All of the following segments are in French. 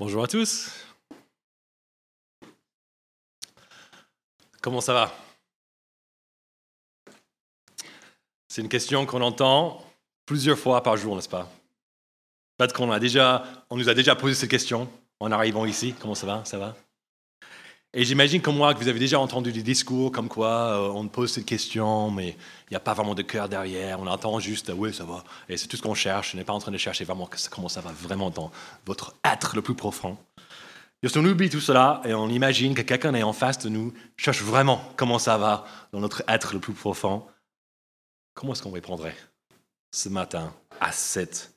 Bonjour à tous. Comment ça va? C'est une question qu'on entend plusieurs fois par jour, n'est-ce pas? Peut-être qu'on a déjà, on nous a déjà posé cette question en arrivant ici. Comment ça va? Ça va? Et j'imagine comme moi que vous avez déjà entendu des discours comme quoi euh, on pose cette question, mais il n'y a pas vraiment de cœur derrière. On entend juste oui, ça va. Et c'est tout ce qu'on cherche. On n'est pas en train de chercher vraiment comment ça va vraiment dans votre être le plus profond. Et on oublie tout cela et on imagine que quelqu'un est en face de nous cherche vraiment comment ça va dans notre être le plus profond. Comment est-ce qu'on répondrait ce matin à cette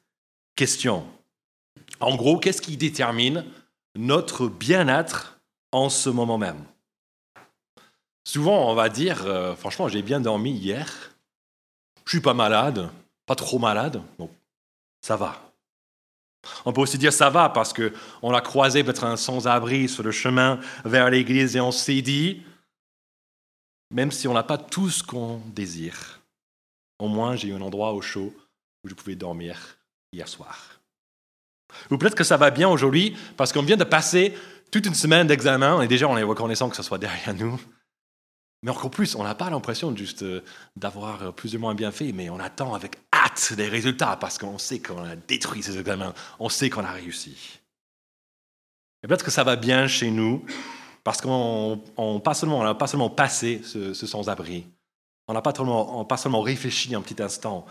question? En gros, qu'est-ce qui détermine notre bien-être en ce moment même Souvent, on va dire, euh, franchement, j'ai bien dormi hier, je suis pas malade, pas trop malade, donc ça va. On peut aussi dire ça va parce qu'on a croisé peut-être un sans-abri sur le chemin vers l'église et on s'est dit, même si on n'a pas tout ce qu'on désire, au moins j'ai eu un endroit au chaud où je pouvais dormir hier soir. Ou peut-être que ça va bien aujourd'hui parce qu'on vient de passer toute une semaine d'examen et déjà on est reconnaissant que ce soit derrière nous. Mais encore plus, on n'a pas l'impression juste euh, d'avoir euh, plus ou moins bien fait, mais on attend avec hâte les résultats parce qu'on sait qu'on a détruit ces examens, on sait qu'on a réussi. Et peut-être que ça va bien chez nous parce qu'on n'a pas, seulement, pas seulement passé ce, sans-abri, on n'a pas, pas seulement réfléchi un petit instant,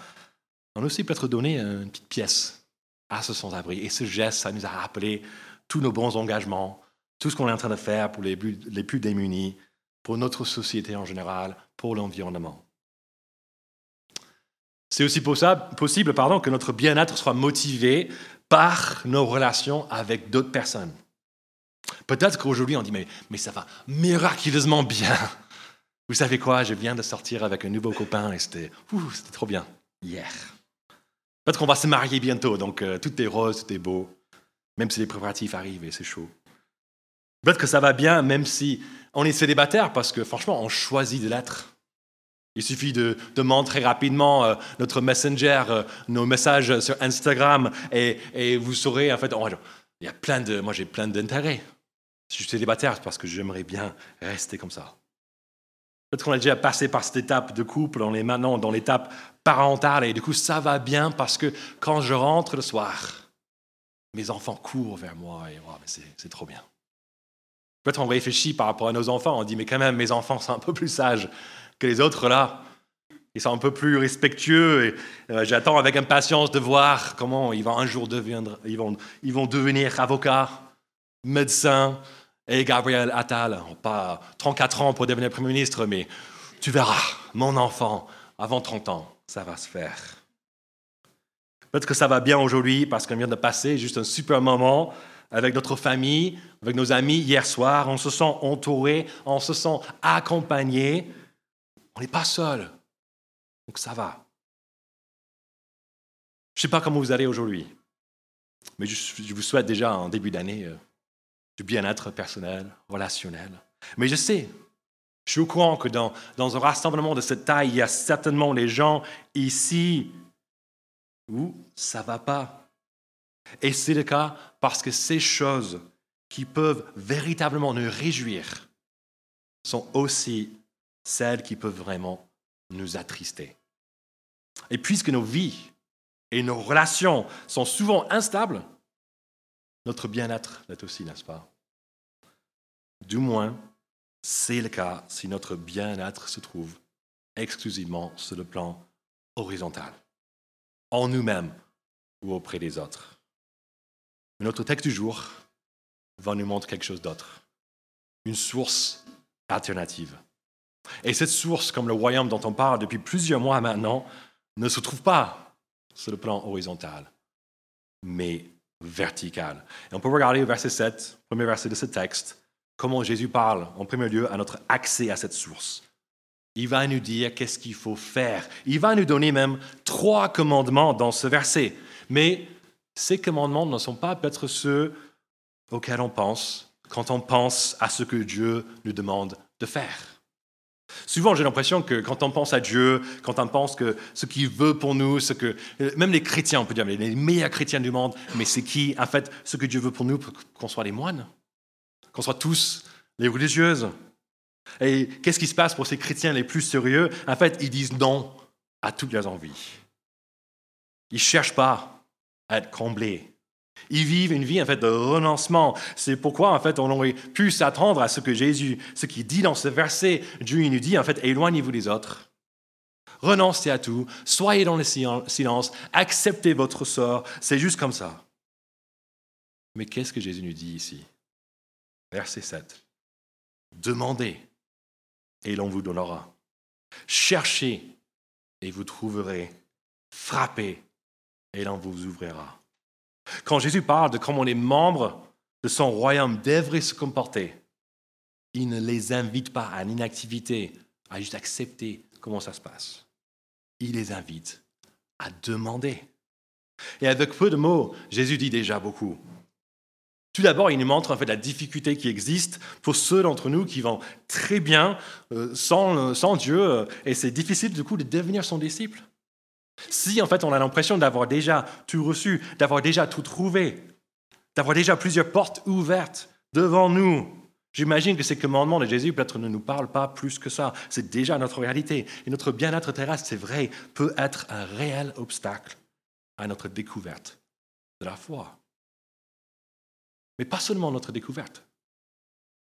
on a aussi peut-être donné une petite pièce à ce sans-abri. Et ce geste, ça nous a rappelé tous nos bons engagements, tout ce qu'on est en train de faire pour les, plus démunis, pour notre société en général, pour l'environnement. C'est aussi possible pardon, que notre bien-être soit motivé par nos relations avec d'autres personnes. Peut-être qu'aujourd'hui on dit mais, mais ça va miraculeusement bien. Vous savez quoi, je viens de sortir avec un nouveau copain et c'était trop bien hier. Peut-être qu'on va se marier bientôt, donc euh, tout est rose, tout est beau, même si les préparatifs arrivent et c'est chaud. Peut-être que ça va bien, même si on est célibataire, parce que franchement, on choisit de l'être. Il suffit de, de montrer rapidement euh, notre messenger, euh, nos messages sur Instagram, et, vous saurez, en fait, oh, il y a plein de, moi j'ai plein d'intérêts. Si je suis célibataire, c'est parce que j'aimerais bien rester comme ça. Peut-être qu'on a déjà passé par cette étape de couple, on est maintenant dans l'étape parentale, et du coup, ça va bien parce que quand je rentre le soir, mes enfants courent vers moi, et c'est trop bien. Peut-être on réfléchit par rapport à nos enfants, on dit, mais quand même, mes enfants sont un peu plus sages que les autres là. Ils sont un peu plus respectueux et euh, j'attends avec impatience de voir comment ils vont un jour devenir, ils vont, ils vont devenir avocats, médecins et Gabriel Attal. Pas 34 ans pour devenir Premier ministre, mais tu verras, mon enfant, avant 30 ans, ça va se faire. Peut-être que ça va bien aujourd'hui parce qu'on vient de passer juste un super moment avec notre famille, avec nos amis hier soir. On se sent entouré, on se sent accompagné. On n'est pas seul. Donc ça va. Je ne sais pas comment vous allez aujourd'hui, mais je, vous souhaite déjà un début d'année euh, du bien-être personnel, relationnel. Mais je sais, je suis au courant que dans, dans un rassemblement de cette taille, il y a certainement les gens ici où ça ne va pas. Et c'est le cas parce que ces choses qui peuvent véritablement nous réjouir sont aussi celles qui peuvent vraiment nous attrister. Et puisque nos vies et nos relations sont souvent instables, notre bien-être l'est aussi, n'est-ce pas? Du moins, c'est le cas si notre bien-être se trouve exclusivement sur le plan horizontal, en nous-mêmes ou auprès des autres notre texte du jour va nous montrer quelque chose d'autre, une source alternative. Et cette source, comme le royaume dont on parle depuis plusieurs mois maintenant, ne se trouve pas sur le plan horizontal, mais vertical. Et on peut regarder au verset 7, premier verset de ce texte, comment Jésus parle en premier lieu à notre accès à cette source. Il va nous dire qu'est-ce qu'il faut faire. Il va nous donner même trois commandements dans ce verset. Mais ces commandements ne sont pas peut-être ceux auxquels on pense quand on pense à ce que Dieu nous demande de faire. Souvent, j'ai l'impression que quand on pense à Dieu, quand on pense que ce qu'il veut pour nous, ce que même les chrétiens, on peut dire les meilleurs chrétiens du monde, mais c'est qui, en fait, ce que Dieu veut pour nous, qu'on soit les moines, qu'on soit tous les religieuses. Et qu'est-ce qui se passe pour ces chrétiens les plus sérieux? En fait, ils disent non à toutes leurs envies. Ils ne cherchent pas être comblés. Ils vivent une vie en fait de renoncement. C'est pourquoi en fait on aurait pu s'attendre à ce que Jésus, ce qu'il dit dans ce verset, Dieu nous dit en fait éloignez-vous des autres. Renoncez à tout, soyez dans le silence, acceptez votre sort, c'est juste comme ça. Mais qu'est-ce que Jésus nous dit ici? Verset 7. Demandez et l'on vous donnera. Cherchez et vous trouverez. Frappez et l'on vous ouvrira. Quand Jésus parle de comment les membres de son royaume devraient se comporter, il ne les invite pas à l'inactivité, à juste accepter comment ça se passe. Il les invite à demander. Et avec peu de mots, Jésus dit déjà beaucoup. Tout d'abord, il nous montre en fait la difficulté qui existe pour ceux d'entre nous qui vont très bien euh, sans, sans, Dieu, euh, et c'est difficile du coup de devenir son disciple. Si en fait on a l'impression d'avoir déjà tout reçu, d'avoir déjà tout trouvé, d'avoir déjà plusieurs portes ouvertes devant nous, j'imagine que ces commandements de Jésus peut-être ne nous parlent pas plus que ça. C'est déjà notre réalité. Et notre bien-être terrestre, c'est vrai, peut être un réel obstacle à notre découverte de la foi. Mais pas seulement notre découverte.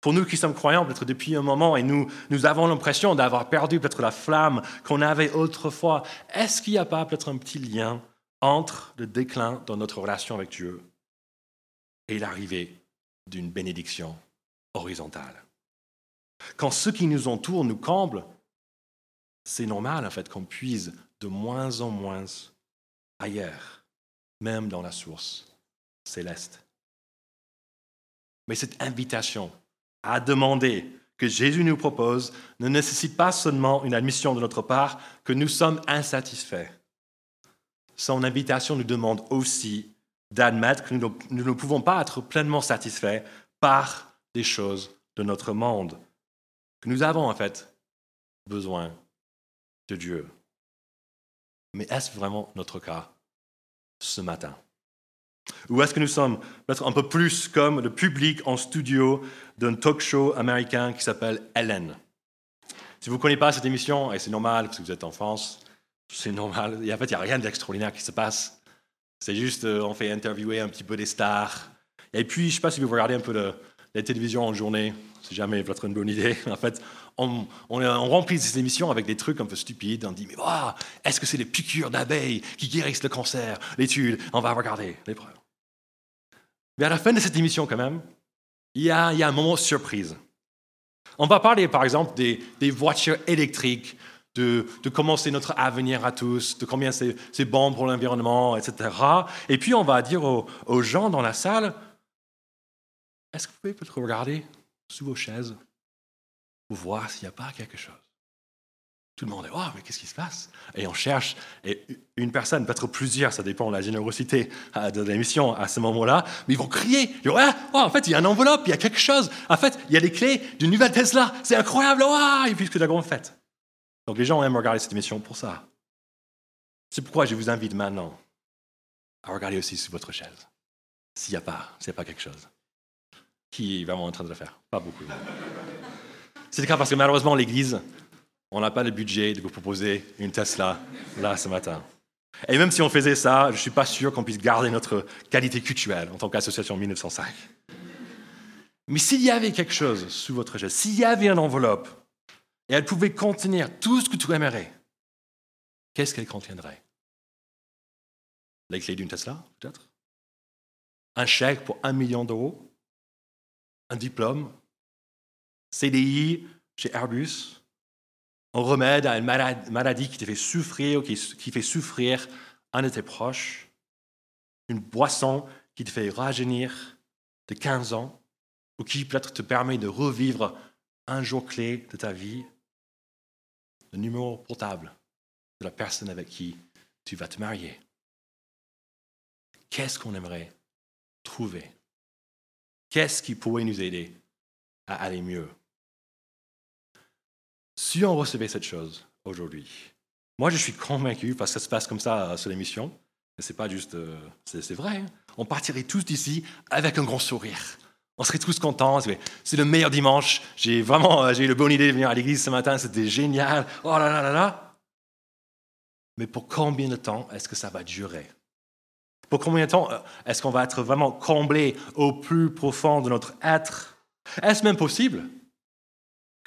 Pour nous qui sommes croyants, peut-être depuis un moment, et nous, nous avons l'impression d'avoir perdu peut-être la flamme qu'on avait autrefois, est-ce qu'il n'y a pas peut-être un petit lien entre le déclin dans notre relation avec Dieu et l'arrivée d'une bénédiction horizontale? Quand ceux qui nous entourent nous comblent, c'est normal en fait qu'on puise de moins en moins ailleurs, même dans la source céleste. Mais cette invitation à demander que Jésus nous propose ne nécessite pas seulement une admission de notre part que nous sommes insatisfaits. Son invitation nous demande aussi d'admettre que nous ne pouvons pas être pleinement satisfaits par des choses de notre monde, que nous avons en fait besoin de Dieu. Mais est-ce vraiment notre cas ce matin? Ou est-ce que nous sommes? Peut-être un peu plus comme le public en studio d'un talk show américain qui s'appelle Ellen Si vous ne connaissez pas cette émission, et c'est normal parce que vous êtes en France, c'est normal, et en fait, il n'y a rien d'extraordinaire qui se passe. C'est juste, euh, on fait interviewer un petit peu des stars. Et puis, je ne sais pas si vous regardez un peu la télévision en journée, c'est jamais peut-être une bonne idée. En fait, on, remplit ces émissions avec des trucs un peu stupides. On dit, mais est-ce que c'est les piqûres d'abeilles qui guérissent le cancer? L'étude, on va regarder l'épreuve. À la fin de cette émission, quand même, il y a, un moment surprise. On va parler, par exemple, des, voitures électriques, de, comment c'est notre avenir à tous, de combien c'est bon pour l'environnement, etc. Et puis, on va dire aux, aux gens dans la salle, est-ce que vous pouvez peut-être regarder sous vos chaises pour voir s'il n'y a pas quelque chose tout le monde est, oh, mais qu'est-ce qui se passe? Et on cherche, et une personne, peut-être plusieurs, ça dépend de la générosité euh, de l'émission à ce moment-là, mais ils vont crier, ils vont, ah, oh, en fait, il y a une enveloppe, il y a quelque chose, en fait, il y a les clés d'une nouvelle Tesla, c'est incroyable, oh, et puis ce que la grande fête. Donc les gens aiment regarder cette émission pour ça. C'est pourquoi je vous invite maintenant à regarder aussi sous votre chaise, s'il n'y a pas, a pas quelque chose. Qui est vraiment en train de le faire? Pas beaucoup. C'est le cas parce que malheureusement, l'Église, on n'a pas le budget de vous proposer une Tesla là ce matin. Et même si on faisait ça, je ne suis pas sûr qu'on puisse garder notre qualité culturelle en tant qu'association 1905. Mais s'il y avait quelque chose sous votre chaise, s'il y avait une enveloppe, et elle pouvait contenir tout ce que tu aimerais, qu'est-ce qu'elle contiendrait? La clé d'une Tesla, peut-être? Un chèque pour un million d'euros? Un diplôme? CDI chez Airbus? Un remède à une maladie qui te fait souffrir ou qui, fait souffrir un de tes proches, une boisson qui te fait rajeunir de 15 ans ou qui peut-être te permet de revivre un jour clé de ta vie, le numéro portable de la personne avec qui tu vas te marier. Qu'est-ce qu'on aimerait trouver? Qu'est-ce qui pourrait nous aider à aller mieux? Si on recevait cette chose aujourd'hui, moi je suis convaincu, parce que ça se passe comme ça sur l'émission, c'est pas juste, euh, c'est vrai, hein. on partirait tous d'ici avec un grand sourire. On serait tous contents. C'est le meilleur dimanche. J'ai vraiment euh, eu le bonne idée de venir à l'église ce matin. C'était génial. Oh là là là là. Mais pour combien de temps est-ce que ça va durer? Pour combien de temps euh, est-ce qu'on va être vraiment comblé au plus profond de notre être? Est-ce même possible?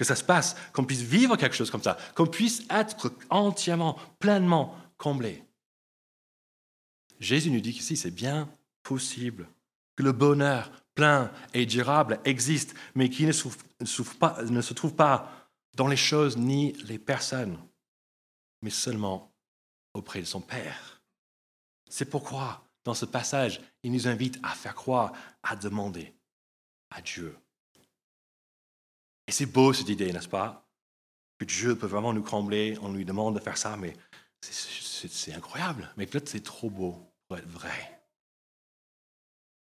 Que ça se passe, qu'on puisse vivre quelque chose comme ça, qu'on puisse être entièrement, pleinement comblé Jésus nous dit qu'ici, c'est bien possible que le bonheur plein et durable existe, mais qui ne, se trouve pas dans les choses ni les personnes, mais seulement auprès de son Père. C'est pourquoi, dans ce passage, il nous invite à faire croire, à demander à Dieu. Et c'est beau cette idée, n'est-ce pas? Que Dieu peut vraiment nous combler, on lui demande de faire ça, mais c'est incroyable. Mais peut-être c'est trop beau pour être vrai.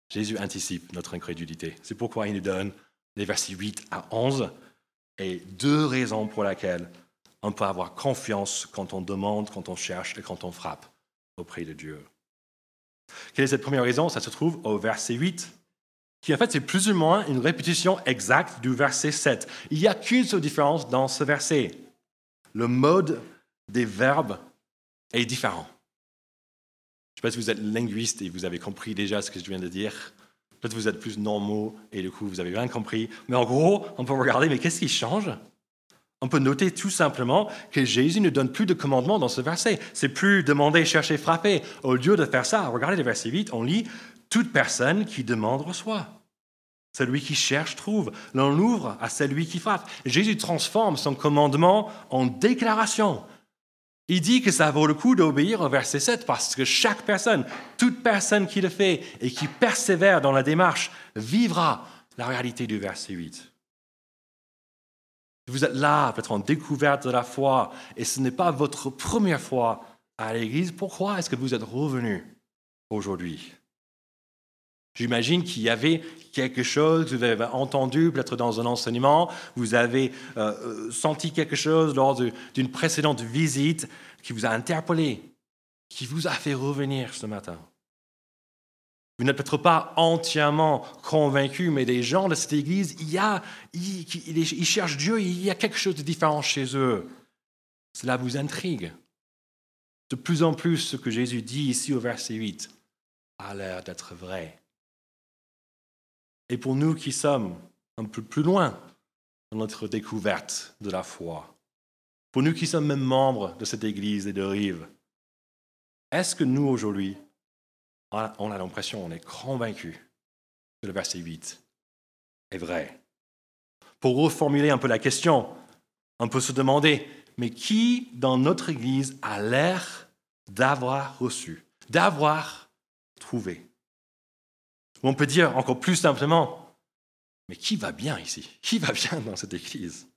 Jésus anticipe notre incrédulité. C'est pourquoi il nous donne les versets 8 à 11 et deux raisons pour lesquelles on peut avoir confiance quand on demande, quand on cherche et quand on frappe auprès de Dieu. Quelle est cette première raison? Ça se trouve au verset 8, qui en fait c'est plus ou moins une répétition exacte du verset 7. Il n'y a qu'une seule différence dans ce verset. Le mode des verbes est différent. Je ne sais pas si vous êtes linguiste et vous avez compris déjà ce que je viens de dire. Peut-être vous êtes plus normaux et du coup vous avez bien compris. Mais en gros, on peut regarder, mais qu'est-ce qui change? On peut noter tout simplement que Jésus ne donne plus de commandements dans ce verset. C'est plus demander, chercher, frapper. Au lieu de faire ça, regardez le verset 8, on lit Toute personne qui demande reçoit. Celui qui cherche trouve. L'on ouvre à celui qui frappe. Jésus transforme son commandement en déclaration. Il dit que ça vaut le coup d'obéir au verset 7 parce que chaque personne, toute personne qui le fait et qui persévère dans la démarche, vivra la réalité du verset 8. Vous êtes là, peut-être en découverte de la foi, et ce n'est pas votre première fois à l'Église. Pourquoi est-ce que vous êtes revenu aujourd'hui? J'imagine qu'il y avait quelque chose vous avez entendu peut-être dans un enseignement, vous avez euh, euh, senti quelque chose lors d'une précédente visite qui vous a interpellé, qui vous a fait revenir ce matin. Vous n'êtes peut-être pas entièrement convaincu, mais des gens de cette église, il y a, ils cherchent Dieu, il y a quelque chose de différent chez eux. Cela vous intrigue. De plus en plus, ce que Jésus dit ici au verset 8 a l'air d'être vrai. Et pour nous qui sommes un peu plus loin dans notre découverte de la foi, pour nous qui sommes même membres de cette Église et de Rive, est-ce que nous aujourd'hui, on a l'impression, on est convaincus que le verset 8 est vrai? Pour reformuler un peu la question, on peut se demander, mais qui dans notre Église a l'air d'avoir reçu, d'avoir trouvé? On peut dire encore plus simplement, mais qui va bien ici? Qui va bien dans cette église?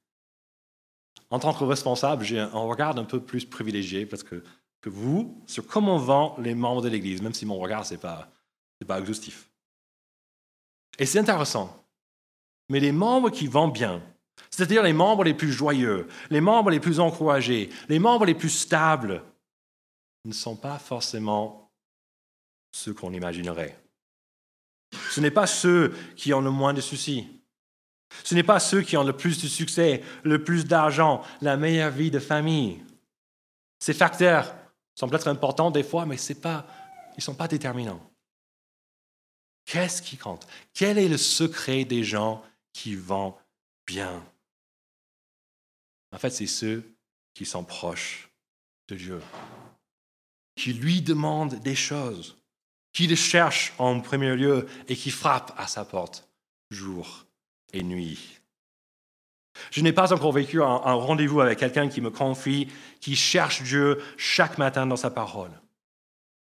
En tant que responsable, j'ai un regard un peu plus privilégié parce que, vous sur comment vont les membres de l'église, même si mon regard, ce n'est pas, pas exhaustif. Et c'est intéressant. Mais les membres qui vont bien, c'est-à-dire les membres les plus joyeux, les membres les plus encouragés, les membres les plus stables, ne sont pas forcément ceux qu'on imaginerait. Ce n'est pas ceux qui ont le moins de soucis. Ce n'est pas ceux qui ont le plus de succès, le plus d'argent, la meilleure vie de famille. Ces facteurs sont peut-être importants des fois, mais pas, ils ne sont pas déterminants. Qu'est-ce qui compte? Quel est le secret des gens qui vont bien? En fait, c'est ceux qui sont proches de Dieu, qui lui demandent des choses qui le cherche en premier lieu et qui frappe à sa porte jour et nuit. Je n'ai pas encore vécu un, rendez-vous avec quelqu'un qui me confie, qui cherche Dieu chaque matin dans sa parole,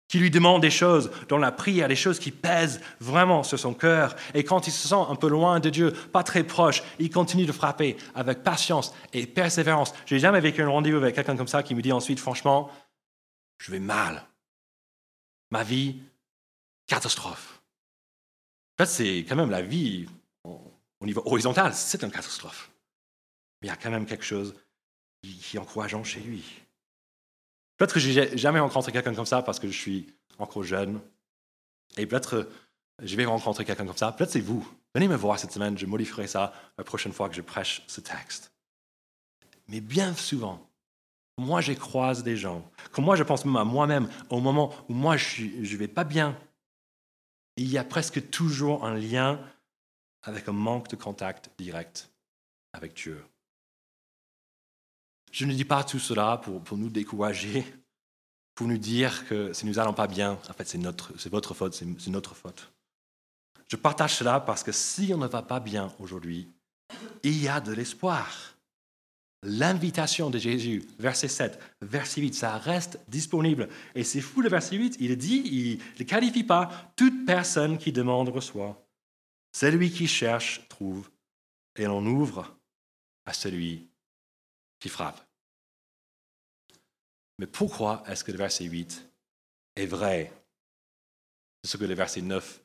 qui lui demande des choses dans la prière, des choses qui pèsent vraiment sur son cœur. Et quand il se sent un peu loin de Dieu, pas très proche, il continue de frapper avec patience et persévérance. Je n'ai jamais vécu un rendez-vous avec quelqu'un comme ça qui me dit ensuite, franchement, je vais mal. Ma vie catastrophe. En fait, c'est quand même la vie au niveau horizontal, c'est une catastrophe. Mais il y a quand même quelque chose qui est encourageant chez lui. Peut-être que j'ai jamais rencontré quelqu'un comme ça parce que je suis encore jeune. Et peut-être je vais rencontrer quelqu'un comme ça. Peut-être c'est vous. Venez me voir cette semaine, je modifierai ça la prochaine fois que je prêche ce texte. Mais bien souvent, moi je croise des gens, quand moi je pense même à moi-même, au moment où moi je ne vais pas bien, il y a presque toujours un lien avec un manque de contact direct avec Dieu. Je ne dis pas tout cela pour, nous décourager, pour nous dire que si nous n'allons pas bien, en fait c'est votre faute, c'est notre faute. Je partage cela parce que si on ne va pas bien aujourd'hui, il y a de l'espoir. L'invitation de Jésus, verset 7, verset 8, ça reste disponible. Et c'est fou le verset 8, il dit, il ne qualifie pas, toute personne qui demande reçoit. Celui qui cherche trouve, et l'on ouvre à celui qui frappe. Mais pourquoi est-ce que le verset 8 est vrai? C'est ce que le verset 9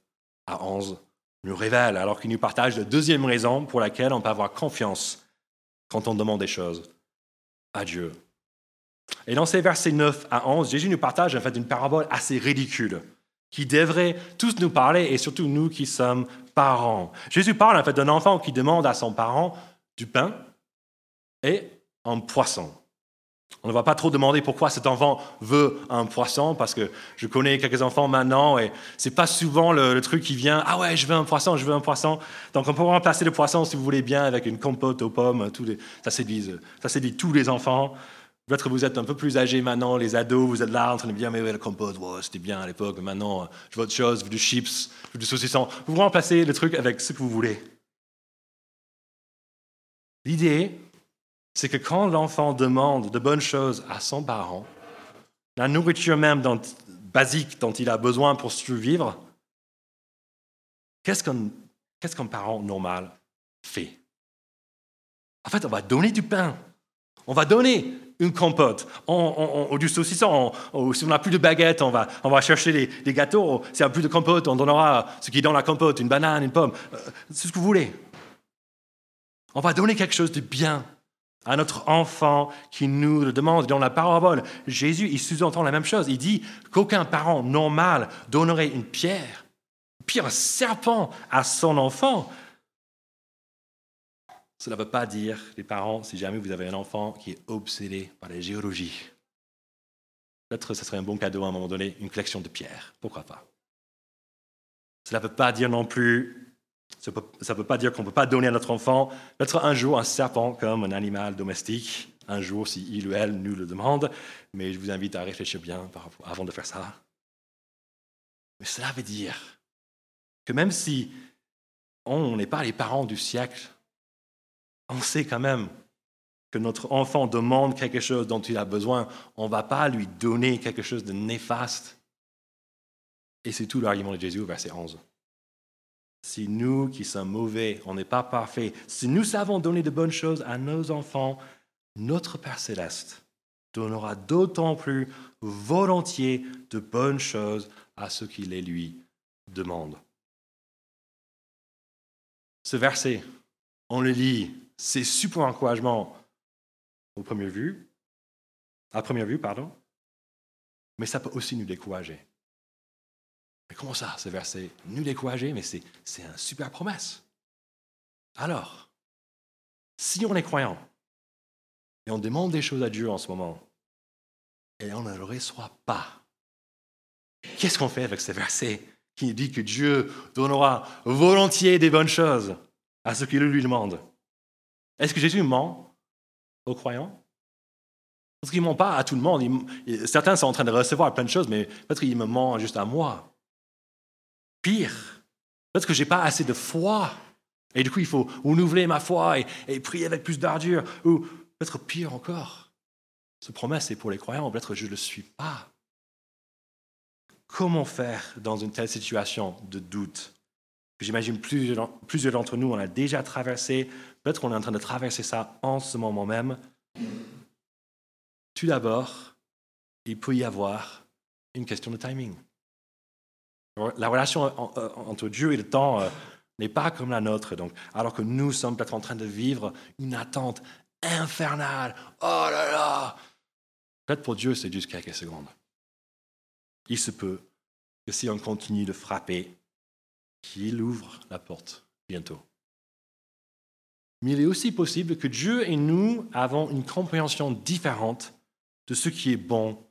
à 11 nous révèle, alors qu'il nous partage la deuxième raison pour laquelle on peut avoir confiance quand on demande des choses à Dieu. Et dans ces versets 9 à 11, Jésus nous partage en fait une parabole assez ridicule qui devrait tous nous parler et surtout nous qui sommes parents. Jésus parle en fait d'un enfant qui demande à son parent du pain et un poisson. On ne va pas trop demander pourquoi cet enfant veut un poisson, parce que je connais quelques enfants maintenant et c'est pas souvent le, truc qui vient Ah ouais, je veux un poisson, je veux un poisson. Donc on peut remplacer le poisson, si vous voulez bien, avec une compote aux pommes. Ça séduit, ça tous les enfants. Peut-être que vous êtes un peu plus âgés maintenant, les ados, vous êtes là en train de dire Mais ouais, la compote, c'était bien à l'époque, maintenant je veux autre chose, je veux du chips, je veux du saucisson. Vous remplacez le truc avec ce que vous voulez. L'idée, c'est que quand l'enfant demande de bonnes choses à son parent, la nourriture même basique dont il a besoin pour survivre, qu'est-ce qu'un parent normal fait? En fait, on va donner du pain, on va donner une compote, ou du saucisson, si on n'a plus de baguette, on va, on va chercher des, gâteaux, si on n'a plus de compote, on donnera ce qui est dans la compote, une banane, une pomme, euh, c'est ce que vous voulez. On va donner quelque chose de bien à notre enfant qui nous le demande. Dans la parabole, Jésus, il sous-entend la même chose. Il dit qu'aucun parent normal donnerait une pierre, pire un serpent à son enfant. Cela ne veut pas dire, les parents, si jamais vous avez un enfant qui est obsédé par la géologie, peut-être ce serait un bon cadeau à un moment donné, une collection de pierres. Pourquoi pas? Cela ne veut pas dire non plus ça ne veut pas dire qu'on ne peut pas donner à notre enfant peut-être un jour un serpent comme un animal domestique, un jour si il ou elle nous le demande, mais je vous invite à réfléchir bien avant de faire ça. Mais cela veut dire que même si on n'est pas les parents du siècle, on sait quand même que notre enfant demande quelque chose dont il a besoin, on ne va pas lui donner quelque chose de néfaste. Et c'est tout l'argument de Jésus au verset 11 si nous qui sommes mauvais, on n'est pas parfaits, si nous savons donner de bonnes choses à nos enfants, notre Père céleste donnera d'autant plus volontiers de bonnes choses à ceux qui les lui demandent. Ce verset, on le lit, c'est super encouragement au premier vue, à première vue, pardon, mais ça peut aussi nous décourager. Mais comment ça, ce verset Nous décourager, mais c'est, c'est une super promesse. Alors, si on est croyant et on demande des choses à Dieu en ce moment et on ne le reçoit pas, qu'est-ce qu'on fait avec ce verset qui dit que Dieu donnera volontiers des bonnes choses à ceux qui le lui demandent Est-ce que Jésus ment aux croyants? Parce qu'il ne ment pas à tout le monde. certains sont en train de recevoir plein de choses, mais peut-être qu'il me ment juste à moi. Pire, peut-être que je n'ai pas assez de foi. Et du coup, il faut renouveler ma foi et, prier avec plus d'ardure. Ou peut-être pire encore, ce promesse est pour les croyants, peut-être je ne le suis pas. Comment faire dans une telle situation de doute? J'imagine plusieurs, plusieurs d'entre nous, on a déjà traversé, peut-être qu'on est en train de traverser ça en ce moment même. Tout d'abord, il peut y avoir une question de timing. La relation euh, entre Dieu et le temps euh, n'est pas comme la nôtre. Donc, alors que nous sommes peut-être en train de vivre une attente infernal. Oh là là Peut-être pour Dieu, c'est juste quelques secondes. Il se peut que si on continue de frapper, qu'il ouvre la porte bientôt. Mais il est aussi possible que Dieu et nous avons une compréhension différente de ce qui est bon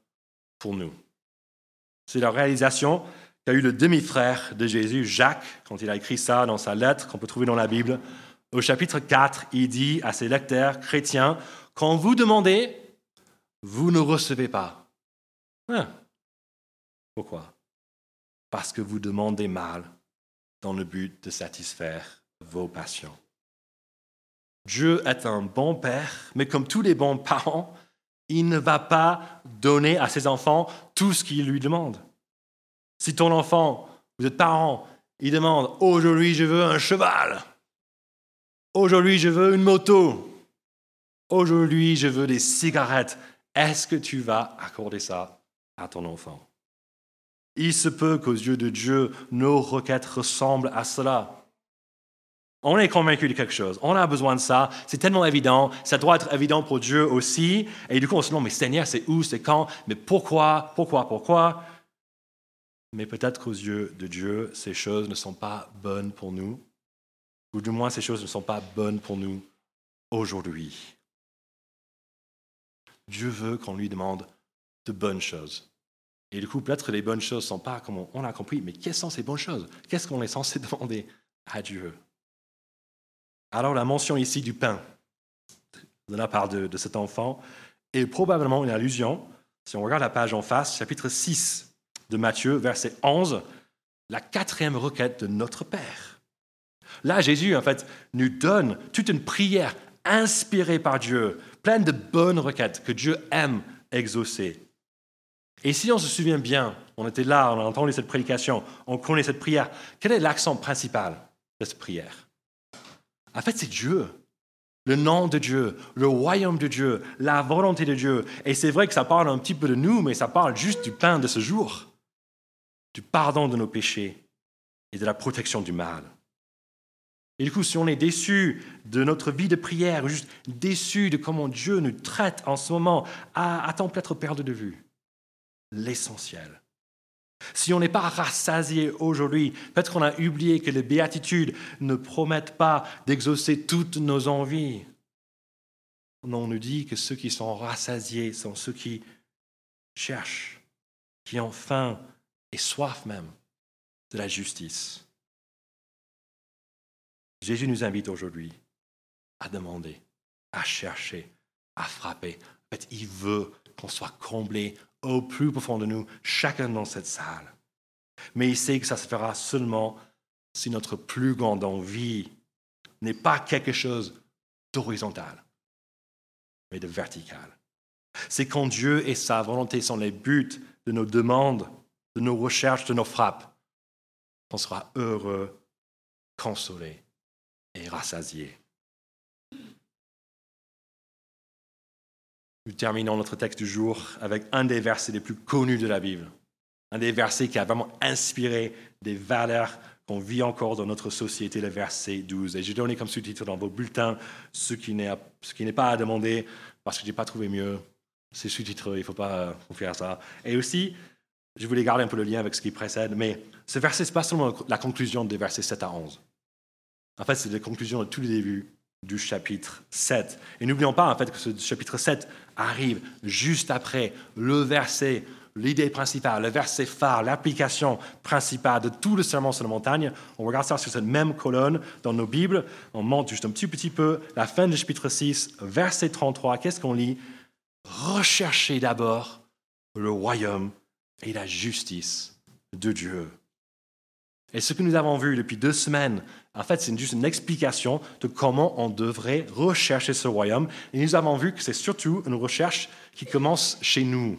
pour nous. C'est la réalisation qu'a eu le demi-frère de Jésus, Jacques, quand il a écrit ça dans sa lettre qu'on peut trouver dans la Bible. Au chapitre 4, il dit à ses lecteurs chrétiens, Quand vous demandez, vous ne recevez pas. Hein? Pourquoi? Parce que vous demandez mal dans le but de satisfaire vos passions. Dieu est un bon père, mais comme tous les bons parents, il ne va pas donner à ses enfants tout ce qu'il lui demande. Si ton enfant, vous êtes parent, il demande aujourd'hui je veux un cheval, aujourd'hui je veux une moto, aujourd'hui je veux des cigarettes, est-ce que tu vas accorder ça à ton enfant? Il se peut qu'aux yeux de Dieu, nos requêtes ressemblent à cela. On est convaincu de quelque chose. On a besoin de ça. C'est tellement évident. Ça doit être évident pour Dieu aussi. Et du coup, on se demande, mais Seigneur, c'est où, c'est quand? Mais pourquoi? Pourquoi? Pourquoi? Mais peut-être qu'aux yeux de Dieu, ces choses ne sont pas bonnes pour nous. Ou du moins, ces choses ne sont pas bonnes pour nous aujourd'hui. Dieu veut qu'on lui demande de bonnes choses. Et du coup, peut-être les bonnes choses ne sont pas comme on a compris, mais quelles sont ces bonnes choses? Qu'est-ce qu'on est censé demander à Dieu? Alors la mention ici du pain de la part de, cet enfant est probablement une allusion, si on regarde la page en face, chapitre 6 de Matthieu, verset 11, la quatrième requête de notre Père. Là, Jésus, en fait, nous donne toute une prière inspirée par Dieu, pleine de bonnes requêtes que Dieu aime exaucer. Et si on se souvient bien, on était là, on a entendu cette prédication, on connaît cette prière, quel est l'accent principal de cette prière? En fait, c'est Dieu. Le nom de Dieu, le royaume de Dieu, la volonté de Dieu. Et c'est vrai que ça parle un petit peu de nous, mais ça parle juste du pain de ce jour, du pardon de nos péchés et de la protection du mal. Et du coup, si on est déçu de notre vie de prière, juste déçu de comment Dieu nous traite en ce moment, a-t-on peut-être perdu de vue l'essentiel si on n'est pas rassasié aujourd'hui, peut-être qu'on a oublié que les béatitudes ne promettent pas d'exaucer toutes nos envies. On nous dit que ceux qui sont rassasiés sont ceux qui cherchent, qui ont faim et soif même de la justice. Jésus nous invite aujourd'hui à demander, à chercher, à frapper. En fait, il veut qu'on soit comblé au plus profond de nous, chacun dans cette salle. Mais il sait que ça se fera seulement si notre plus grande envie n'est pas quelque chose d'horizontal, mais de vertical. C'est quand Dieu et sa volonté sont les buts de nos demandes, de nos recherches, de nos frappes, qu'on sera heureux, consolé et rassasié. Nous terminons notre texte du jour avec un des versets les plus connus de la Bible, un des versets qui a vraiment inspiré des valeurs qu'on vit encore dans notre société, le verset 12. Et j'ai donné comme sous-titre dans vos bulletins ce qui n'est pas à demander parce que je n'ai pas trouvé mieux. C'est sous-titre, il ne faut pas faire ça. Et aussi, je voulais garder un peu le lien avec ce qui précède, mais ce verset, ce n'est pas seulement la conclusion des versets 7 à 11. En fait, c'est la conclusion de tous les débuts du chapitre 7. Et n'oublions pas en fait que ce chapitre 7 arrive juste après le verset, l'idée principale, le verset phare, l'application principale de tout le sermon sur la montagne. On regarde ça sur cette même colonne dans nos Bibles. On monte juste un petit petit peu la fin du chapitre 6, verset 33. Qu'est-ce qu'on lit? Recherchez d'abord le royaume et la justice de Dieu. Et ce que nous avons vu depuis deux semaines, en fait, c'est juste une explication de comment on devrait rechercher ce royaume. Et nous avons vu que c'est surtout une recherche qui commence chez nous.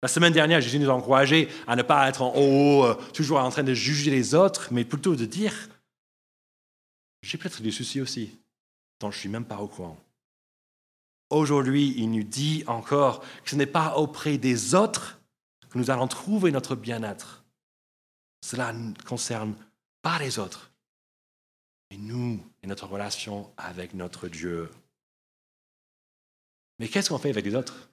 La semaine dernière, Jésus nous a encouragé à ne pas être en haut, euh, toujours en train de juger les autres, mais plutôt de dire, j'ai peut-être des soucis aussi, dont je ne suis même pas au courant. Aujourd'hui, il nous dit encore que ce n'est pas auprès des autres que nous allons trouver notre bien-être, cela ne concerne pas les autres, mais nous et notre relation avec notre Dieu. Mais qu'est-ce qu'on fait avec les autres?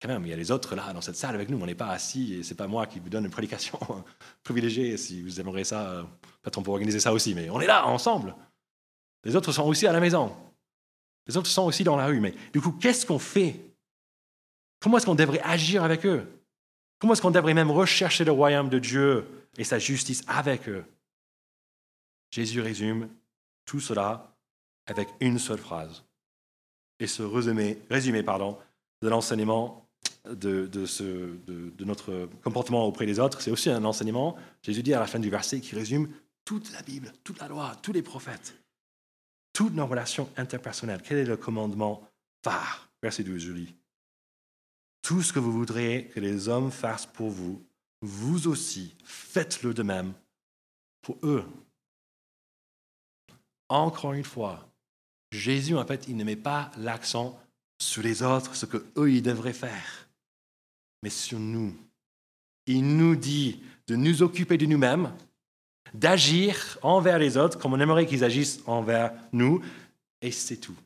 Quand même, il y a les autres là, dans cette salle avec nous. On n'est pas assis et c'est pas moi qui vous donne une prédication privilégiée. Si vous aimeriez ça, euh, peut-être on peut organiser ça aussi. Mais on est là, ensemble. Les autres sont aussi à la maison. Les autres sont aussi dans la rue. Mais du coup, qu'est-ce qu'on fait Comment est-ce qu'on devrait agir avec eux? Comment est-ce qu'on devrait même rechercher le royaume de Dieu et sa justice avec eux? Jésus résume tout cela avec une seule phrase et ce résumé, pardon, de l'enseignement de, de, notre comportement auprès des autres, c'est aussi un enseignement, Jésus dit à la fin du verset, qui résume toute la Bible, toute la loi, tous les prophètes, toutes nos relations interpersonnelles. Quel est le commandement phare? Verset 12, je lis. Tout ce que vous voudrez que les hommes fassent pour vous, vous aussi, faites-le de même pour eux. Encore une fois, Jésus, en fait, il ne met pas l'accent sur les autres, ce que eux ils devraient faire, mais sur nous. Il nous dit de nous occuper de nous-mêmes, d'agir envers les autres comme on aimerait qu'ils agissent envers nous, et c'est tout.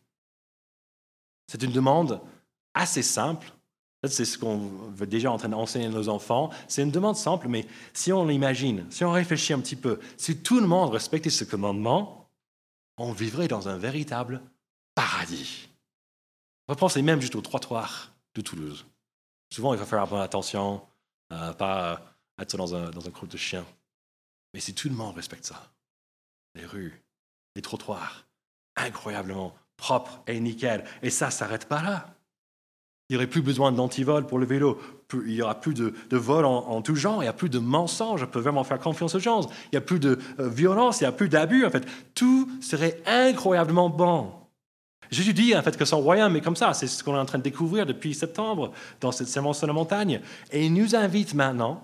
C'est une demande assez simple. C'est ce qu'on veut déjà en train d'enseigner à nos enfants. C'est une demande simple, mais si on l'imagine, si on réfléchit un petit peu, si tout le monde respectait ce commandement, on vivrait dans un véritable paradis. Penser même juste aux trottoirs de Toulouse. Souvent, il faut faire attention, pas être dans un, dans groupe de chiens. Mais si tout le monde respecte ça, les rues, les trottoirs, incroyablement propres et nickel, et ça ne s'arrête pas là. Il n'y aurait plus besoin d'antivol pour le vélo. Il n'y aura plus de, de vol en, tout genre. Il n'y a plus de mensonges. On peut vraiment faire confiance aux gens. Il n'y a plus de euh, violence. Il n'y a plus d'abus. En fait, tout serait incroyablement bon. Jésus dit en fait que son royaume est comme ça. C'est ce qu'on est en train de découvrir depuis septembre dans cette sermon sur la montagne. Et il nous invite maintenant,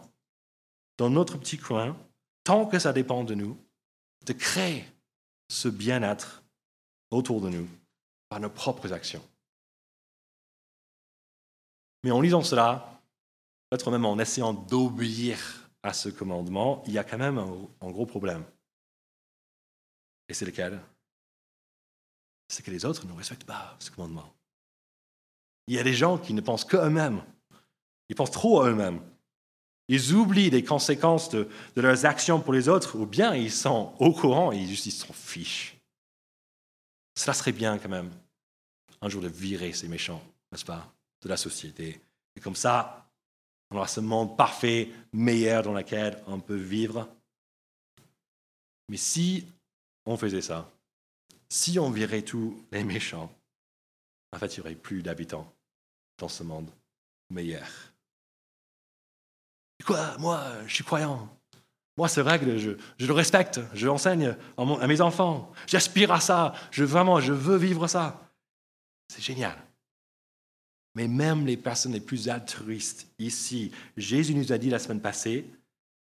dans notre petit coin, tant que ça dépend de nous, de créer ce bien-être autour de nous par nos propres actions. Mais en lisant cela, peut-être même en essayant d'obéir à ce commandement, il y a quand même un, gros problème. Et c'est lequel? C'est que les autres ne respectent pas ce commandement. Il y a des gens qui ne pensent qu'à eux-mêmes. Ils pensent trop à eux-mêmes. Ils oublient les conséquences de, leurs actions pour les autres, ou bien ils sont au courant et ils s'en fichent. Cela serait bien quand même, un jour de virer ces méchants, n'est-ce pas? De la société. Et comme ça, on aura ce monde parfait, meilleur dans lequel on peut vivre. Mais si on faisait ça, si on virait tous les méchants, en fait, il n'y aurait plus d'habitants dans ce monde meilleur. Quoi? Moi, je suis croyant. Moi, c'est vrai que je, le respecte. Je l'enseigne à mes enfants. J'aspire à ça. Je, vraiment, je veux vivre ça. C'est génial. Mais même les personnes les plus altruistes ici, Jésus nous a dit la semaine passée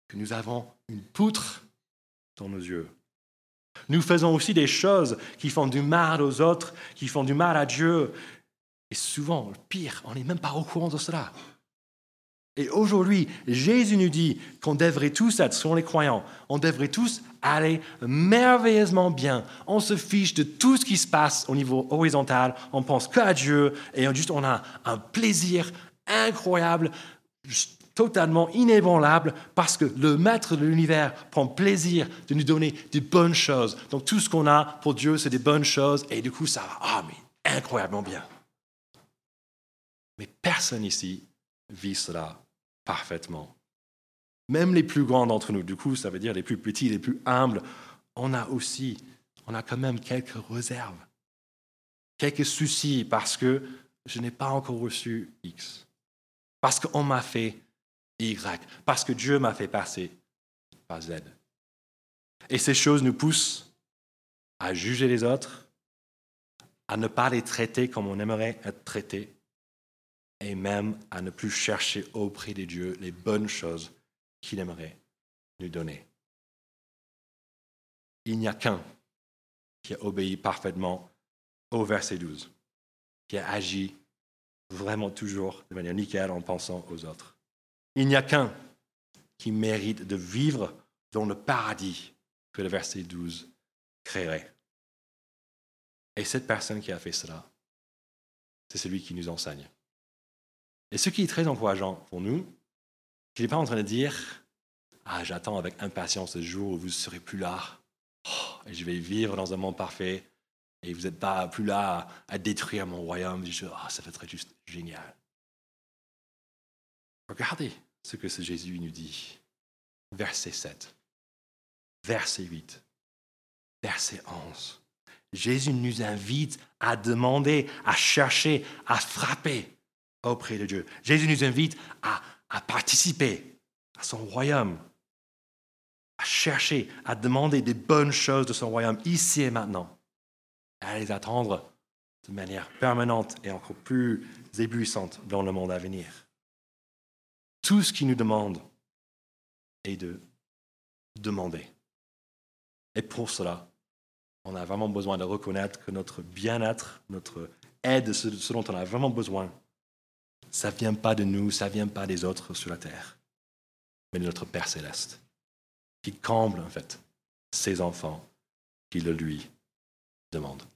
que nous avons une poutre dans nos yeux. Nous faisons aussi des choses qui font du mal aux autres, qui font du mal à Dieu. Et souvent, pire, on n'est même pas au courant de cela. Et aujourd'hui, Jésus nous dit qu'on devrait tous être, selon les croyants, on devrait tous aller merveilleusement bien. On se fiche de tout ce qui se passe au niveau horizontal, on pense qu'à Dieu et on, juste, on a un plaisir incroyable, totalement inébranlable, parce que le maître de l'univers prend plaisir de nous donner des bonnes choses. Donc tout ce qu'on a pour Dieu, c'est des bonnes choses, et du coup, ça va, ah, mais incroyablement bien. Mais personne ici vit cela parfaitement. Même les plus grands d'entre nous, du coup, ça veut dire les plus petits, les plus humbles, on a aussi, on a quand même quelques réserves, quelques soucis parce que je n'ai pas encore reçu X, parce qu'on m'a fait Y, parce que Dieu m'a fait passer par Z. Et ces choses nous poussent à juger les autres, à ne pas les traiter comme on aimerait être traités, et même à ne plus chercher auprès de Dieu les bonnes choses qu'il aimerait nous donner. Il n'y a qu'un qui a obéi parfaitement au verset 12, qui a agi vraiment toujours de manière nickel en pensant aux autres. Il n'y a qu'un qui mérite de vivre dans le paradis que le verset 12 créerait. Et cette personne qui a fait cela, c'est celui qui nous enseigne. Et ce qui est très encourageant pour nous, qu'il n'est pas en train de dire Ah, j'attends avec impatience ce jour où vous ne serez plus là, oh, et je vais vivre dans un monde parfait, et vous n'êtes pas plus là à, détruire mon royaume. Ah, ça va être juste génial. Regardez ce que ce Jésus nous dit. Verset 7, verset 8, verset 11. Jésus nous invite à demander, à chercher, à frapper auprès de Dieu. Jésus nous invite à, participer à son royaume, à chercher, à demander des bonnes choses de son royaume ici et maintenant, à les attendre de manière permanente et encore plus éblouissante dans le monde à venir. Tout ce qu'il nous demande est de demander. Et pour cela, on a vraiment besoin de reconnaître que notre bien-être, notre aide, ce, dont on a vraiment besoin, ça ne vient pas de nous, ça ne vient pas des autres sur la terre, mais de notre Père céleste, qui comble en fait ses enfants qui le lui demandent.